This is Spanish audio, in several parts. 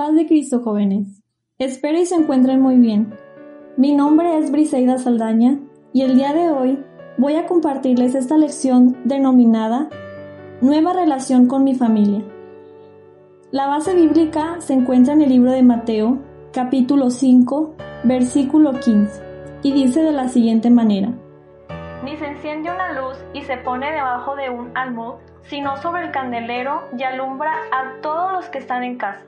Paz de Cristo, jóvenes. Espero y se encuentren muy bien. Mi nombre es Briseida Saldaña y el día de hoy voy a compartirles esta lección denominada Nueva relación con mi familia. La base bíblica se encuentra en el libro de Mateo, capítulo 5, versículo 15, y dice de la siguiente manera. Ni se enciende una luz y se pone debajo de un almud, sino sobre el candelero y alumbra a todos los que están en casa.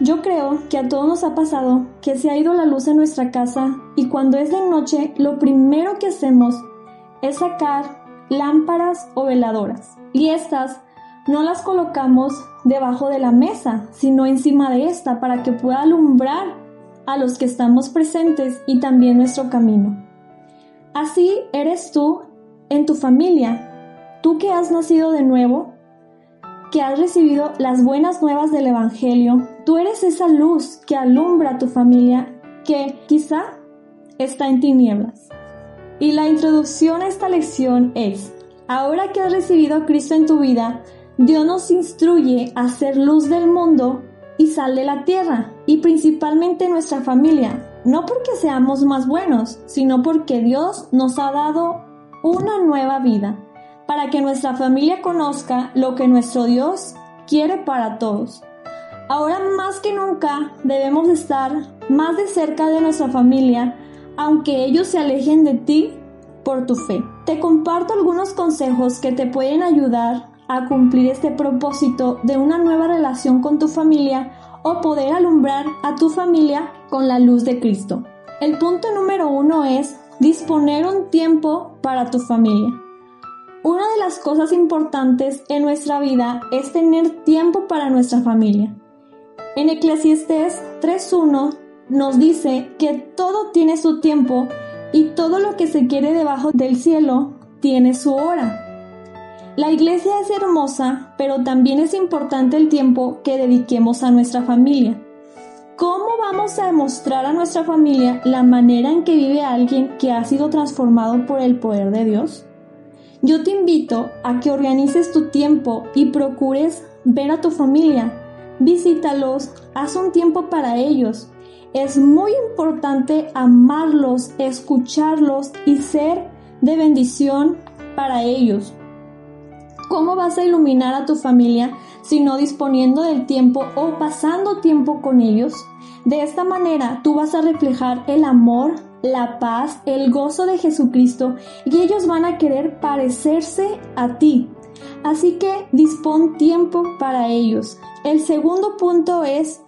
Yo creo que a todos nos ha pasado que se ha ido la luz en nuestra casa y cuando es de noche lo primero que hacemos es sacar lámparas o veladoras. Y estas no las colocamos debajo de la mesa, sino encima de esta para que pueda alumbrar a los que estamos presentes y también nuestro camino. Así eres tú en tu familia, tú que has nacido de nuevo, que has recibido las buenas nuevas del Evangelio, tú eres esa luz que alumbra a tu familia que quizá está en tinieblas. Y la introducción a esta lección es, ahora que has recibido a Cristo en tu vida, Dios nos instruye a ser luz del mundo y sal de la tierra, y principalmente nuestra familia, no porque seamos más buenos, sino porque Dios nos ha dado una nueva vida para que nuestra familia conozca lo que nuestro Dios quiere para todos. Ahora más que nunca debemos estar más de cerca de nuestra familia, aunque ellos se alejen de ti por tu fe. Te comparto algunos consejos que te pueden ayudar a cumplir este propósito de una nueva relación con tu familia o poder alumbrar a tu familia con la luz de Cristo. El punto número uno es disponer un tiempo para tu familia. Una de las cosas importantes en nuestra vida es tener tiempo para nuestra familia. En Eclesiastés 3.1 nos dice que todo tiene su tiempo y todo lo que se quiere debajo del cielo tiene su hora. La iglesia es hermosa, pero también es importante el tiempo que dediquemos a nuestra familia. ¿Cómo vamos a demostrar a nuestra familia la manera en que vive alguien que ha sido transformado por el poder de Dios? Yo te invito a que organices tu tiempo y procures ver a tu familia. Visítalos, haz un tiempo para ellos. Es muy importante amarlos, escucharlos y ser de bendición para ellos. ¿Cómo vas a iluminar a tu familia si no disponiendo del tiempo o pasando tiempo con ellos? De esta manera tú vas a reflejar el amor, la paz, el gozo de Jesucristo y ellos van a querer parecerse a ti. Así que dispón tiempo para ellos. El segundo punto es,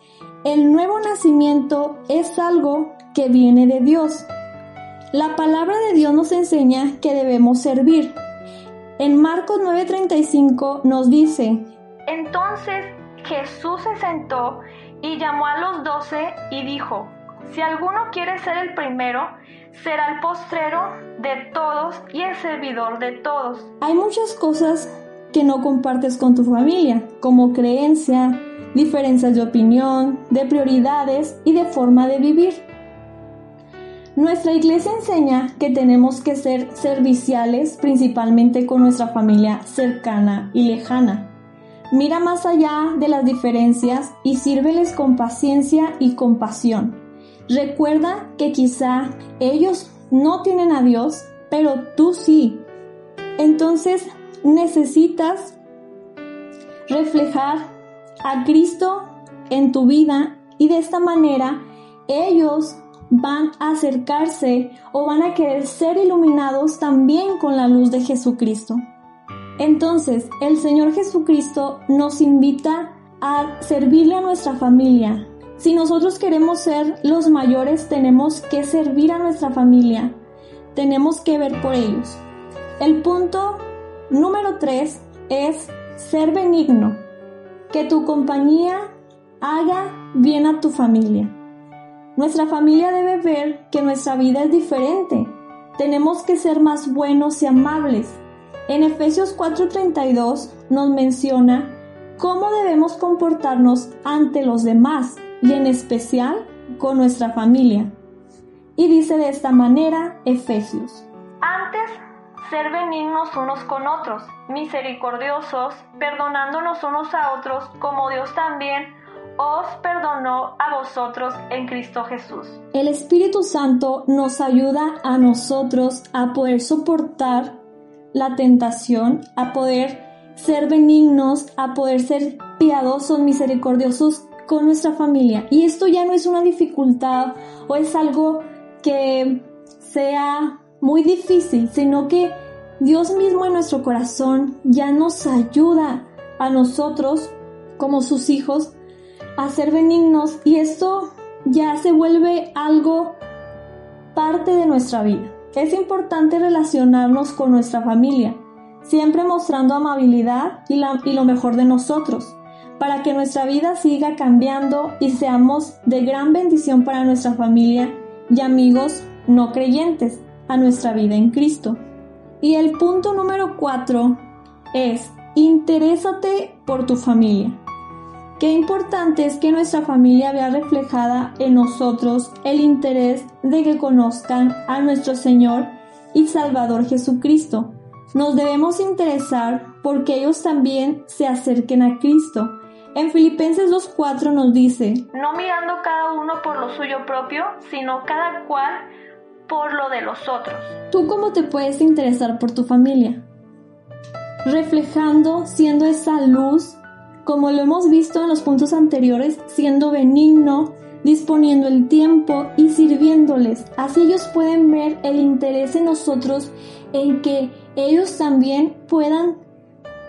el nuevo nacimiento es algo que viene de Dios. La palabra de Dios nos enseña que debemos servir. En Marcos 9:35 nos dice, Entonces Jesús se sentó y llamó a los doce y dijo, si alguno quiere ser el primero, será el postrero de todos y el servidor de todos. Hay muchas cosas que no compartes con tu familia, como creencia, diferencias de opinión, de prioridades y de forma de vivir. Nuestra iglesia enseña que tenemos que ser serviciales principalmente con nuestra familia cercana y lejana. Mira más allá de las diferencias y sírveles con paciencia y compasión. Recuerda que quizá ellos no tienen a Dios, pero tú sí. Entonces necesitas reflejar a Cristo en tu vida y de esta manera ellos van a acercarse o van a querer ser iluminados también con la luz de Jesucristo. Entonces, el Señor Jesucristo nos invita a servirle a nuestra familia. Si nosotros queremos ser los mayores, tenemos que servir a nuestra familia. Tenemos que ver por ellos. El punto número tres es ser benigno. Que tu compañía haga bien a tu familia. Nuestra familia debe ver que nuestra vida es diferente. Tenemos que ser más buenos y amables. En Efesios 4:32 nos menciona cómo debemos comportarnos ante los demás y en especial con nuestra familia. Y dice de esta manera Efesios. Antes, ser benignos unos con otros, misericordiosos, perdonándonos unos a otros, como Dios también os perdonó a vosotros en Cristo Jesús. El Espíritu Santo nos ayuda a nosotros a poder soportar la tentación, a poder ser benignos, a poder ser piadosos, misericordiosos con nuestra familia. Y esto ya no es una dificultad o es algo que sea muy difícil, sino que Dios mismo en nuestro corazón ya nos ayuda a nosotros como sus hijos a ser benignos y esto ya se vuelve algo parte de nuestra vida. Es importante relacionarnos con nuestra familia, siempre mostrando amabilidad y, y, lo mejor de nosotros, para que nuestra vida siga cambiando y seamos de gran bendición para nuestra familia y amigos no creyentes a nuestra vida en Cristo. Y el punto número cuatro es, interésate por tu familia. Qué importante es que nuestra familia vea reflejada en nosotros el interés de que conozcan a nuestro Señor y Salvador Jesucristo. Nos debemos interesar porque ellos también se acerquen a Cristo. En Filipenses 2.4 nos dice, no mirando cada uno por lo suyo propio, sino cada cual por lo de los otros. ¿Tú cómo te puedes interesar por tu familia? Reflejando, siendo esa luz como lo hemos visto en los puntos anteriores, siendo benigno, disponiendo el tiempo y sirviéndoles. Así ellos pueden ver el interés en nosotros en que ellos también puedan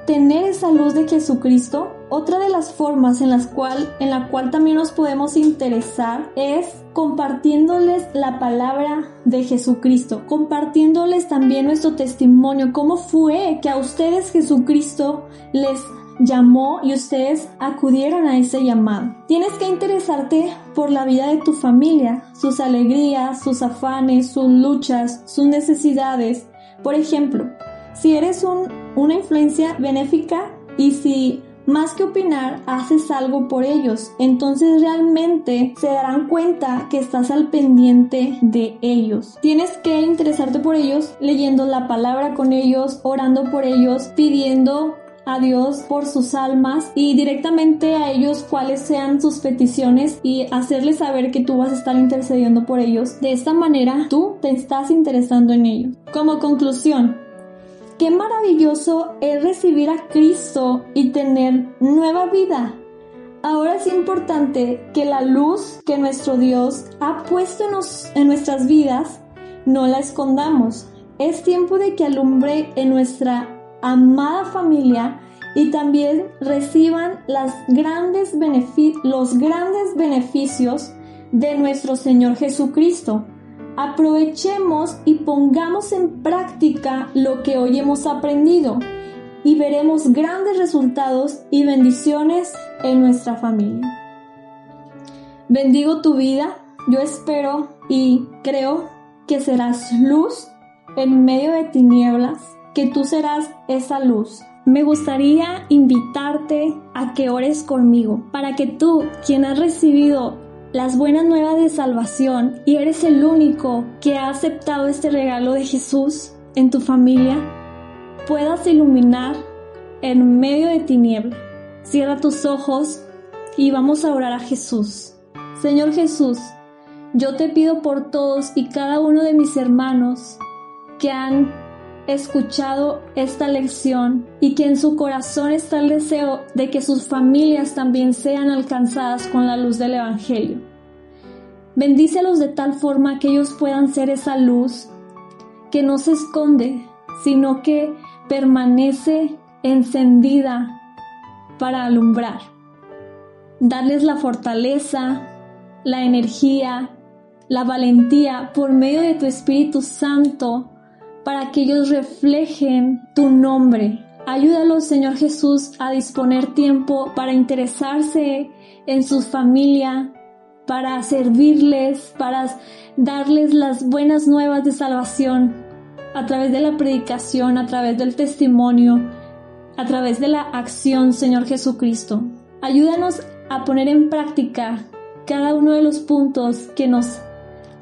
tener esa luz de Jesucristo. Otra de las formas en las cual en la cual también nos podemos interesar es compartiéndoles la palabra de Jesucristo, compartiéndoles también nuestro testimonio, cómo fue que a ustedes Jesucristo les llamó y ustedes acudieron a ese llamado. Tienes que interesarte por la vida de tu familia, sus alegrías, sus afanes, sus luchas, sus necesidades. Por ejemplo, si eres un, una influencia benéfica y si más que opinar, haces algo por ellos. Entonces realmente se darán cuenta que estás al pendiente de ellos. Tienes que interesarte por ellos leyendo la palabra con ellos, orando por ellos, pidiendo a Dios por sus almas y directamente a ellos cuáles sean sus peticiones y hacerles saber que tú vas a estar intercediendo por ellos. De esta manera tú te estás interesando en ellos. Como conclusión, qué maravilloso es recibir a Cristo y tener nueva vida. Ahora es importante que la luz que nuestro Dios ha puesto en, nuestras vidas no la escondamos. Es tiempo de que alumbre en nuestra amada familia y también reciban las los grandes beneficios de nuestro Señor Jesucristo. Aprovechemos y pongamos en práctica lo que hoy hemos aprendido y veremos grandes resultados y bendiciones en nuestra familia. Bendigo tu vida, yo espero y creo que serás luz en medio de tinieblas que tú serás esa luz. Me gustaría invitarte a que ores conmigo para que tú, quien has recibido las buenas nuevas de salvación y eres el único que ha aceptado este regalo de Jesús en tu familia, puedas iluminar en medio de tiniebla. Cierra tus ojos y vamos a orar a Jesús. Señor Jesús, yo te pido por todos y cada uno de mis hermanos que han escuchado esta lección y que en su corazón está el deseo de que sus familias también sean alcanzadas con la luz del Evangelio. Bendícelos de tal forma que ellos puedan ser esa luz que no se esconde, sino que permanece encendida para alumbrar. Darles la fortaleza, la energía, la valentía por medio de tu Espíritu Santo para que ellos reflejen tu nombre Ayúdalos, Señor Jesús, a disponer tiempo para interesarse en su familia, para servirles, para darles las buenas nuevas de salvación a través de la predicación, a través del testimonio, a través de la acción, Señor Jesucristo. Ayúdanos a poner en práctica cada uno de los puntos que nos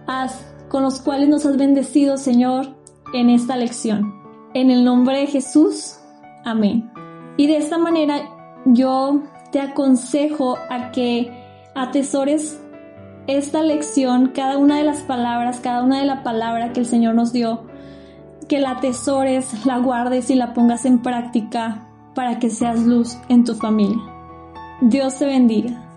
has, con los cuales nos has bendecido, Señor, en esta lección. En el nombre de Jesús, amén. Y de esta manera yo te aconsejo a que atesores esta lección, cada una de las palabras, cada una de la palabra que el Señor nos dio, que la atesores, la guardes y la pongas en práctica para que seas luz en tu familia. Dios te bendiga.